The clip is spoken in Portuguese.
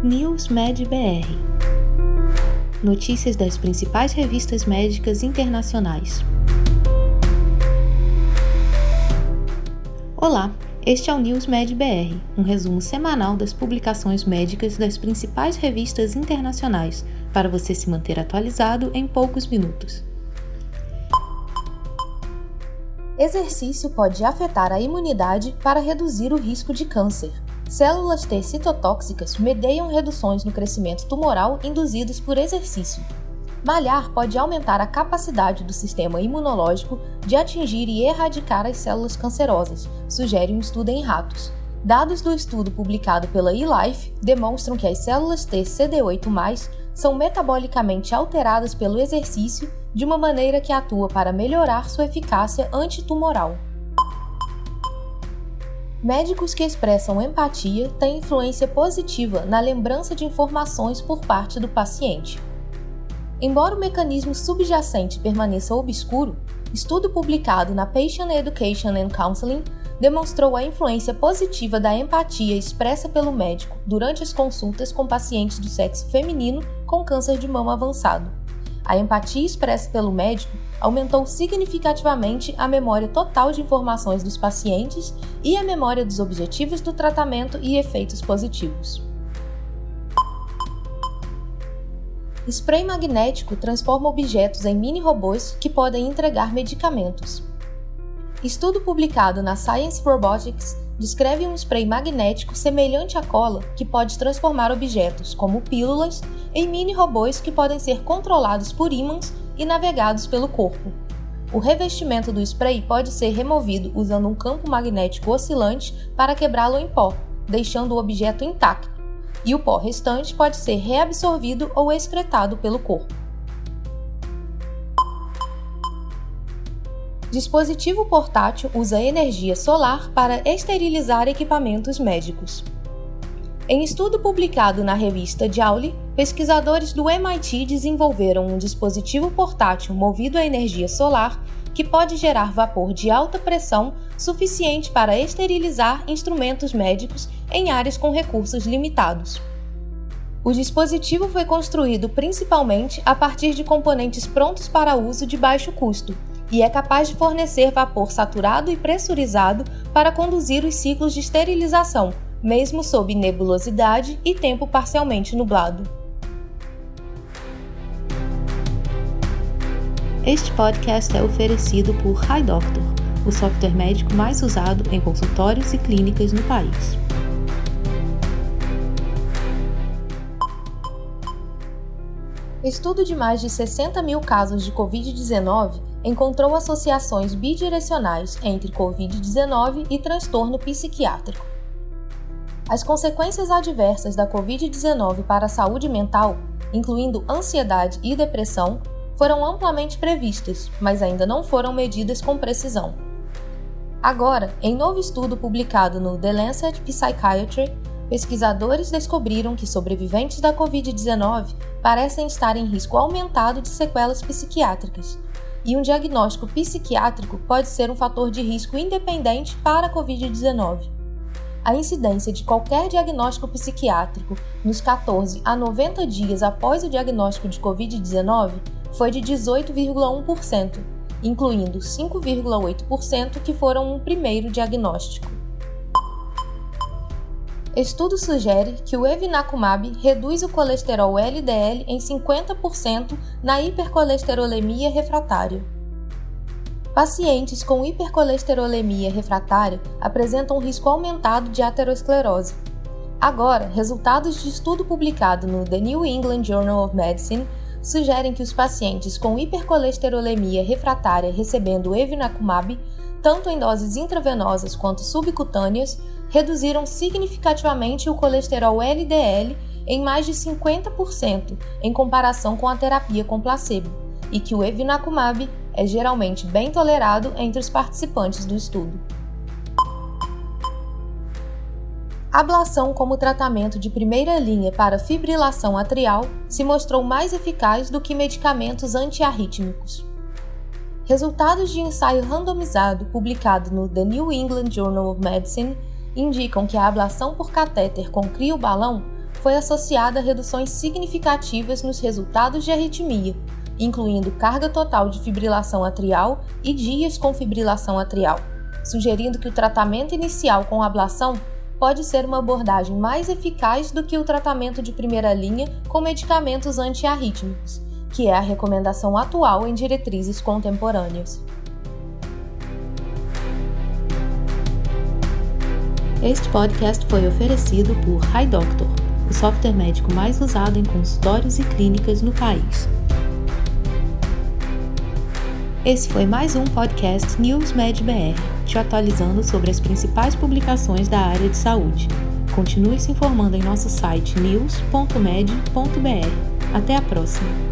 NewsMed BR Notícias das principais revistas médicas internacionais. Olá, este é o NewsMed BR, um resumo semanal das publicações médicas das principais revistas internacionais, para você se manter atualizado em poucos minutos. Exercício pode afetar a imunidade para reduzir o risco de câncer. Células T citotóxicas medeiam reduções no crescimento tumoral induzidos por exercício. Malhar pode aumentar a capacidade do sistema imunológico de atingir e erradicar as células cancerosas, sugere um estudo em ratos. Dados do estudo publicado pela eLife demonstram que as células T CD8+, são metabolicamente alteradas pelo exercício de uma maneira que atua para melhorar sua eficácia antitumoral. Médicos que expressam empatia têm influência positiva na lembrança de informações por parte do paciente. Embora o mecanismo subjacente permaneça obscuro, estudo publicado na Patient Education and Counseling demonstrou a influência positiva da empatia expressa pelo médico durante as consultas com pacientes do sexo feminino com câncer de mama avançado. A empatia expressa pelo médico aumentou significativamente a memória total de informações dos pacientes e a memória dos objetivos do tratamento e efeitos positivos. Spray magnético transforma objetos em mini-robôs que podem entregar medicamentos. Estudo publicado na Science Robotics descreve um spray magnético semelhante à cola que pode transformar objetos, como pílulas, em mini-robôs que podem ser controlados por ímãs e navegados pelo corpo. O revestimento do spray pode ser removido usando um campo magnético oscilante para quebrá-lo em pó, deixando o objeto intacto, e o pó restante pode ser reabsorvido ou excretado pelo corpo. Dispositivo portátil usa energia solar para esterilizar equipamentos médicos. Em estudo publicado na revista Joule, pesquisadores do MIT desenvolveram um dispositivo portátil movido a energia solar que pode gerar vapor de alta pressão suficiente para esterilizar instrumentos médicos em áreas com recursos limitados. O dispositivo foi construído principalmente a partir de componentes prontos para uso de baixo custo e é capaz de fornecer vapor saturado e pressurizado para conduzir os ciclos de esterilização, mesmo sob nebulosidade e tempo parcialmente nublado. Este podcast é oferecido por HiDoctor, o software médico mais usado em consultórios e clínicas no país. Estudo de mais de 60 mil casos de Covid-19 encontrou associações bidirecionais entre Covid-19 e transtorno psiquiátrico. As consequências adversas da Covid-19 para a saúde mental, incluindo ansiedade e depressão, foram amplamente previstas, mas ainda não foram medidas com precisão. Agora, em novo estudo publicado no The Lancet Psychiatry, pesquisadores descobriram que sobreviventes da Covid-19 parecem estar em risco aumentado de sequelas psiquiátricas, e um diagnóstico psiquiátrico pode ser um fator de risco independente para a Covid-19. A incidência de qualquer diagnóstico psiquiátrico nos 14 a 90 dias após o diagnóstico de Covid-19 foi de 18,1%, incluindo 5,8% que foram um primeiro diagnóstico. Estudo sugere que o evinacumab reduz o colesterol LDL em 50% na hipercolesterolemia refratária. Pacientes com hipercolesterolemia refratária apresentam um risco aumentado de aterosclerose. Agora, resultados de estudo publicado no The New England Journal of Medicine sugerem que os pacientes com hipercolesterolemia refratária recebendo evinacumab, tanto em doses intravenosas quanto subcutâneas, reduziram significativamente o colesterol LDL em mais de 50% em comparação com a terapia com placebo, e que o evinacumab é geralmente bem tolerado entre os participantes do estudo. Ablação como tratamento de primeira linha para fibrilação atrial se mostrou mais eficaz do que medicamentos antiarrítmicos. Resultados de ensaio randomizado publicado no The New England Journal of Medicine indicam que a ablação por catéter com criobalão foi associada a reduções significativas nos resultados de arritmia, incluindo carga total de fibrilação atrial e dias com fibrilação atrial, sugerindo que o tratamento inicial com ablação pode ser uma abordagem mais eficaz do que o tratamento de primeira linha com medicamentos antiarrítmicos, que é a recomendação atual em diretrizes contemporâneas. Este podcast foi oferecido por HiDoctor, o software médico mais usado em consultórios e clínicas no país. Esse foi mais um podcast News Med BR, te atualizando sobre as principais publicações da área de saúde. Continue se informando em nosso site news.med.br. Até a próxima!